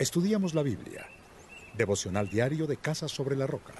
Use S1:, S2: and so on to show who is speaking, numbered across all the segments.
S1: Estudiamos la Biblia. Devocional diario de Casa sobre la Roca.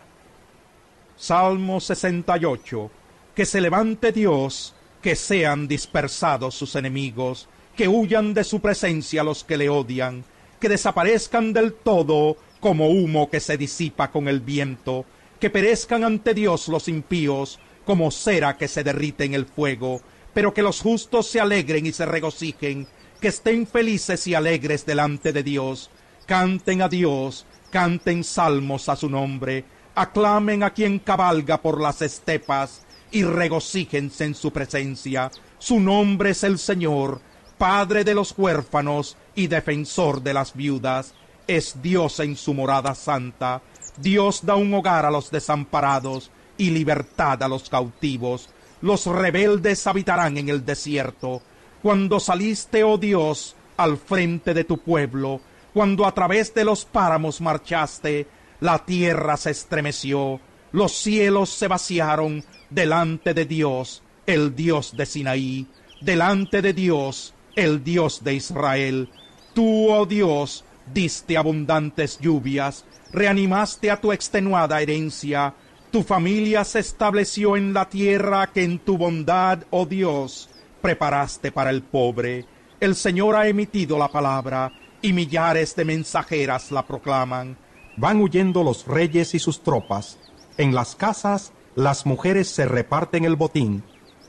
S2: Salmo 68. Que se levante Dios, que sean dispersados sus enemigos, que huyan de su presencia los que le odian, que desaparezcan del todo como humo que se disipa con el viento, que perezcan ante Dios los impíos, como cera que se derrite en el fuego, pero que los justos se alegren y se regocijen, que estén felices y alegres delante de Dios, canten a Dios, canten salmos a su nombre, aclamen a quien cabalga por las estepas, y regocíjense en su presencia. Su nombre es el Señor, Padre de los huérfanos y defensor de las viudas. Es Dios en su morada santa. Dios da un hogar a los desamparados y libertad a los cautivos. Los rebeldes habitarán en el desierto. Cuando saliste, oh Dios, al frente de tu pueblo, cuando a través de los páramos marchaste, la tierra se estremeció, los cielos se vaciaron delante de Dios, el Dios de Sinaí, delante de Dios, el Dios de Israel. Tú, oh Dios, diste abundantes lluvias, reanimaste a tu extenuada herencia, tu familia se estableció en la tierra que en tu bondad, oh Dios, preparaste para el pobre. El Señor ha emitido la palabra, y millares de mensajeras la proclaman. Van huyendo los reyes y sus tropas. En las casas las mujeres se reparten el botín,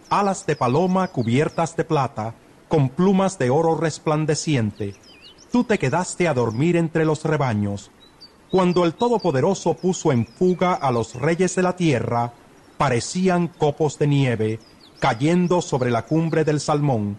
S2: alas de paloma cubiertas de plata, con plumas de oro resplandeciente. Tú te quedaste a dormir entre los rebaños. Cuando el Todopoderoso puso en fuga a los reyes de la tierra, parecían copos de nieve cayendo sobre la cumbre del Salmón.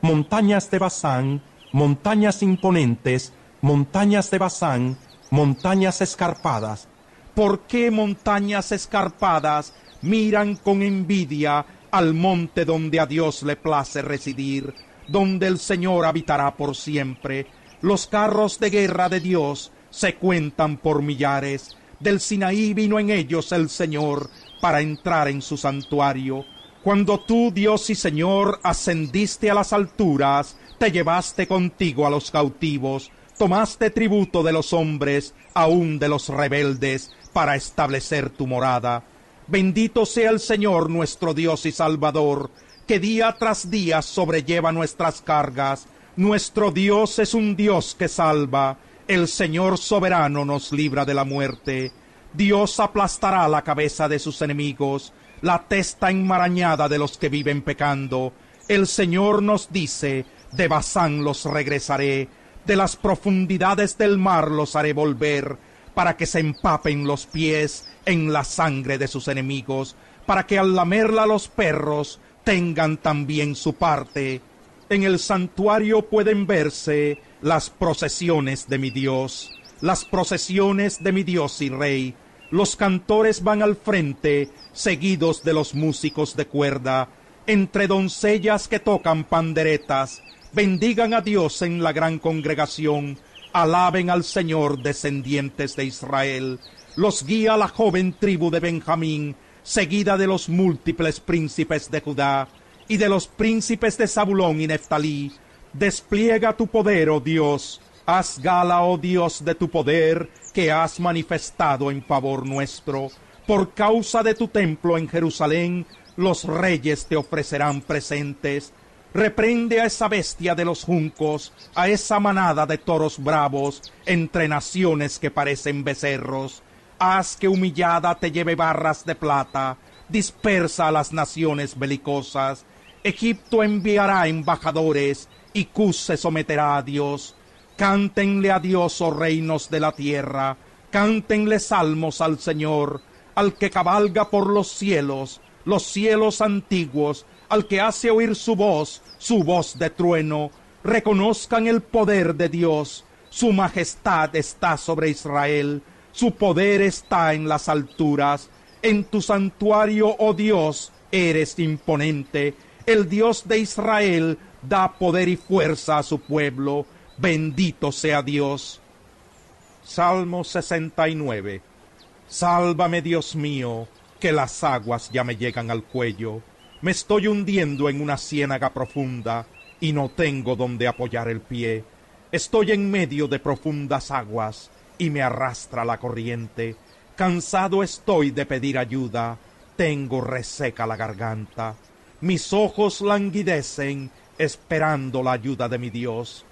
S2: Montañas de Bazán montañas imponentes, montañas de Bazán, montañas escarpadas. ¿Por qué montañas escarpadas miran con envidia al monte donde a Dios le place residir, donde el Señor habitará por siempre? Los carros de guerra de Dios se cuentan por millares. Del Sinaí vino en ellos el Señor para entrar en su santuario. Cuando tú, Dios y Señor, ascendiste a las alturas, te llevaste contigo a los cautivos, tomaste tributo de los hombres, aun de los rebeldes, para establecer tu morada. Bendito sea el Señor nuestro Dios y Salvador, que día tras día sobrelleva nuestras cargas. Nuestro Dios es un Dios que salva, el Señor soberano nos libra de la muerte. Dios aplastará la cabeza de sus enemigos, la testa enmarañada de los que viven pecando. El Señor nos dice, de Bazán los regresaré, de las profundidades del mar los haré volver, para que se empapen los pies en la sangre de sus enemigos, para que al lamerla los perros tengan también su parte. En el santuario pueden verse las procesiones de mi Dios, las procesiones de mi Dios y Rey. Los cantores van al frente, seguidos de los músicos de cuerda, entre doncellas que tocan panderetas, bendigan a Dios en la gran congregación, alaben al Señor descendientes de Israel, los guía la joven tribu de Benjamín, seguida de los múltiples príncipes de Judá y de los príncipes de Zabulón y Neftalí. Despliega tu poder, oh Dios, haz gala, oh Dios, de tu poder que has manifestado en favor nuestro. Por causa de tu templo en Jerusalén, los reyes te ofrecerán presentes Reprende a esa bestia de los juncos, a esa manada de toros bravos, entre naciones que parecen becerros. Haz que humillada te lleve barras de plata, dispersa a las naciones belicosas. Egipto enviará embajadores, y Cus se someterá a Dios. Cántenle a Dios, oh reinos de la tierra, cántenle salmos al Señor, al que cabalga por los cielos, los cielos antiguos, al que hace oír su voz, su voz de trueno, reconozcan el poder de Dios, su majestad está sobre Israel, su poder está en las alturas, en tu santuario, oh Dios, eres imponente, el Dios de Israel da poder y fuerza a su pueblo, bendito sea Dios. Salmo 69 Sálvame, Dios mío, que las aguas ya me llegan al cuello me estoy hundiendo en una ciénaga profunda y no tengo donde apoyar el pie. Estoy en medio de profundas aguas y me arrastra la corriente. Cansado estoy de pedir ayuda, tengo reseca la garganta. Mis ojos languidecen esperando la ayuda de mi Dios.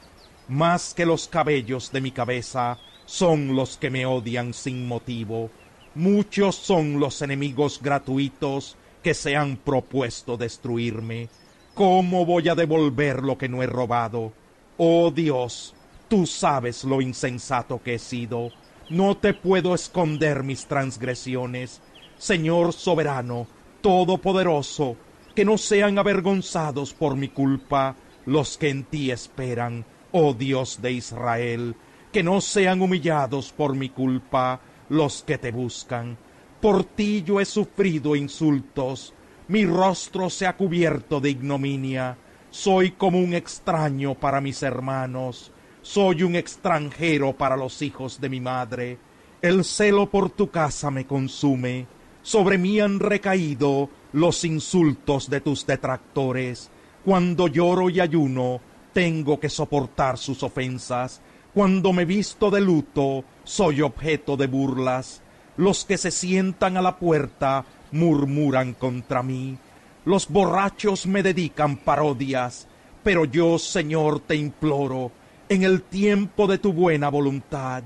S2: Más que los cabellos de mi cabeza son los que me odian sin motivo. Muchos son los enemigos gratuitos que se han propuesto destruirme. ¿Cómo voy a devolver lo que no he robado? Oh Dios, tú sabes lo insensato que he sido. No te puedo esconder mis transgresiones. Señor soberano, todopoderoso, que no sean avergonzados por mi culpa los que en ti esperan, oh Dios de Israel, que no sean humillados por mi culpa los que te buscan. Por ti yo he sufrido insultos, mi rostro se ha cubierto de ignominia, soy como un extraño para mis hermanos, soy un extranjero para los hijos de mi madre. El celo por tu casa me consume, sobre mí han recaído los insultos de tus detractores. Cuando lloro y ayuno, tengo que soportar sus ofensas. Cuando me visto de luto, soy objeto de burlas. Los que se sientan a la puerta murmuran contra mí. Los borrachos me dedican parodias, pero yo, Señor, te imploro, en el tiempo de tu buena voluntad,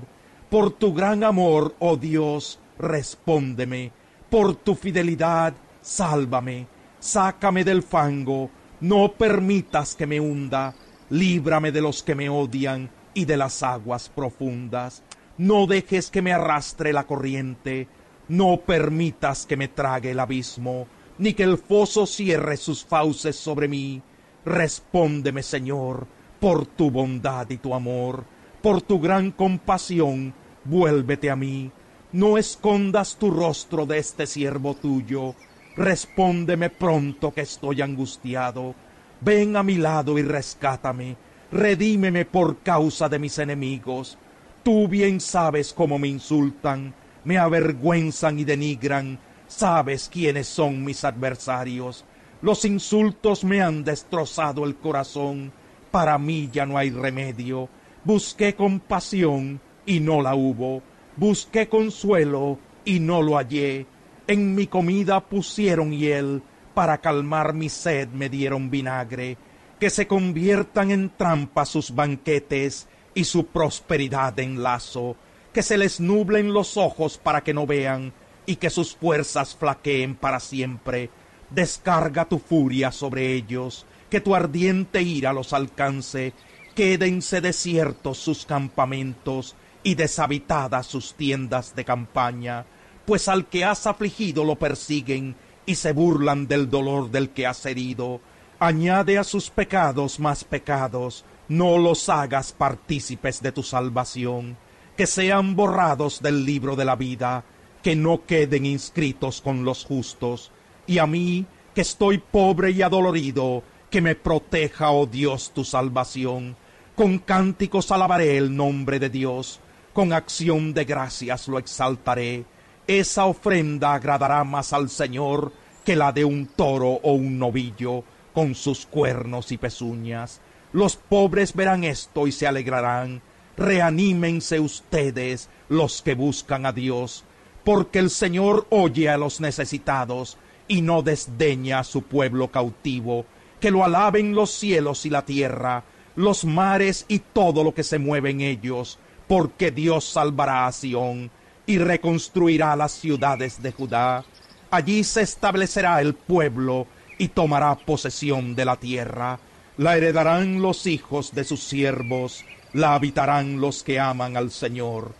S2: por tu gran amor, oh Dios, respóndeme, por tu fidelidad, sálvame, sácame del fango, no permitas que me hunda, líbrame de los que me odian y de las aguas profundas. No dejes que me arrastre la corriente, no permitas que me trague el abismo, ni que el foso cierre sus fauces sobre mí. Respóndeme, Señor, por tu bondad y tu amor, por tu gran compasión, vuélvete a mí. No escondas tu rostro de este siervo tuyo. Respóndeme pronto que estoy angustiado. Ven a mi lado y rescátame. Redímeme por causa de mis enemigos Tú bien sabes cómo me insultan, me avergüenzan y denigran, sabes quiénes son mis adversarios. Los insultos me han destrozado el corazón, para mí ya no hay remedio. Busqué compasión y no la hubo, busqué consuelo y no lo hallé. En mi comida pusieron hiel, para calmar mi sed me dieron vinagre. Que se conviertan en trampa sus banquetes, y su prosperidad en lazo, que se les nublen los ojos para que no vean, y que sus fuerzas flaqueen para siempre. Descarga tu furia sobre ellos, que tu ardiente ira los alcance, quédense desiertos sus campamentos y deshabitadas sus tiendas de campaña, pues al que has afligido lo persiguen y se burlan del dolor del que has herido. Añade a sus pecados más pecados, no los hagas partícipes de tu salvación, que sean borrados del libro de la vida, que no queden inscritos con los justos, y a mí, que estoy pobre y adolorido, que me proteja, oh Dios, tu salvación. Con cánticos alabaré el nombre de Dios, con acción de gracias lo exaltaré. Esa ofrenda agradará más al Señor que la de un toro o un novillo, con sus cuernos y pezuñas los pobres verán esto y se alegrarán. Reanímense ustedes los que buscan a Dios, porque el Señor oye a los necesitados y no desdeña a su pueblo cautivo. Que lo alaben los cielos y la tierra, los mares y todo lo que se mueve en ellos, porque Dios salvará a Sión y reconstruirá las ciudades de Judá. Allí se establecerá el pueblo y tomará posesión de la tierra la heredarán los hijos de sus siervos, la habitarán los que aman al Señor.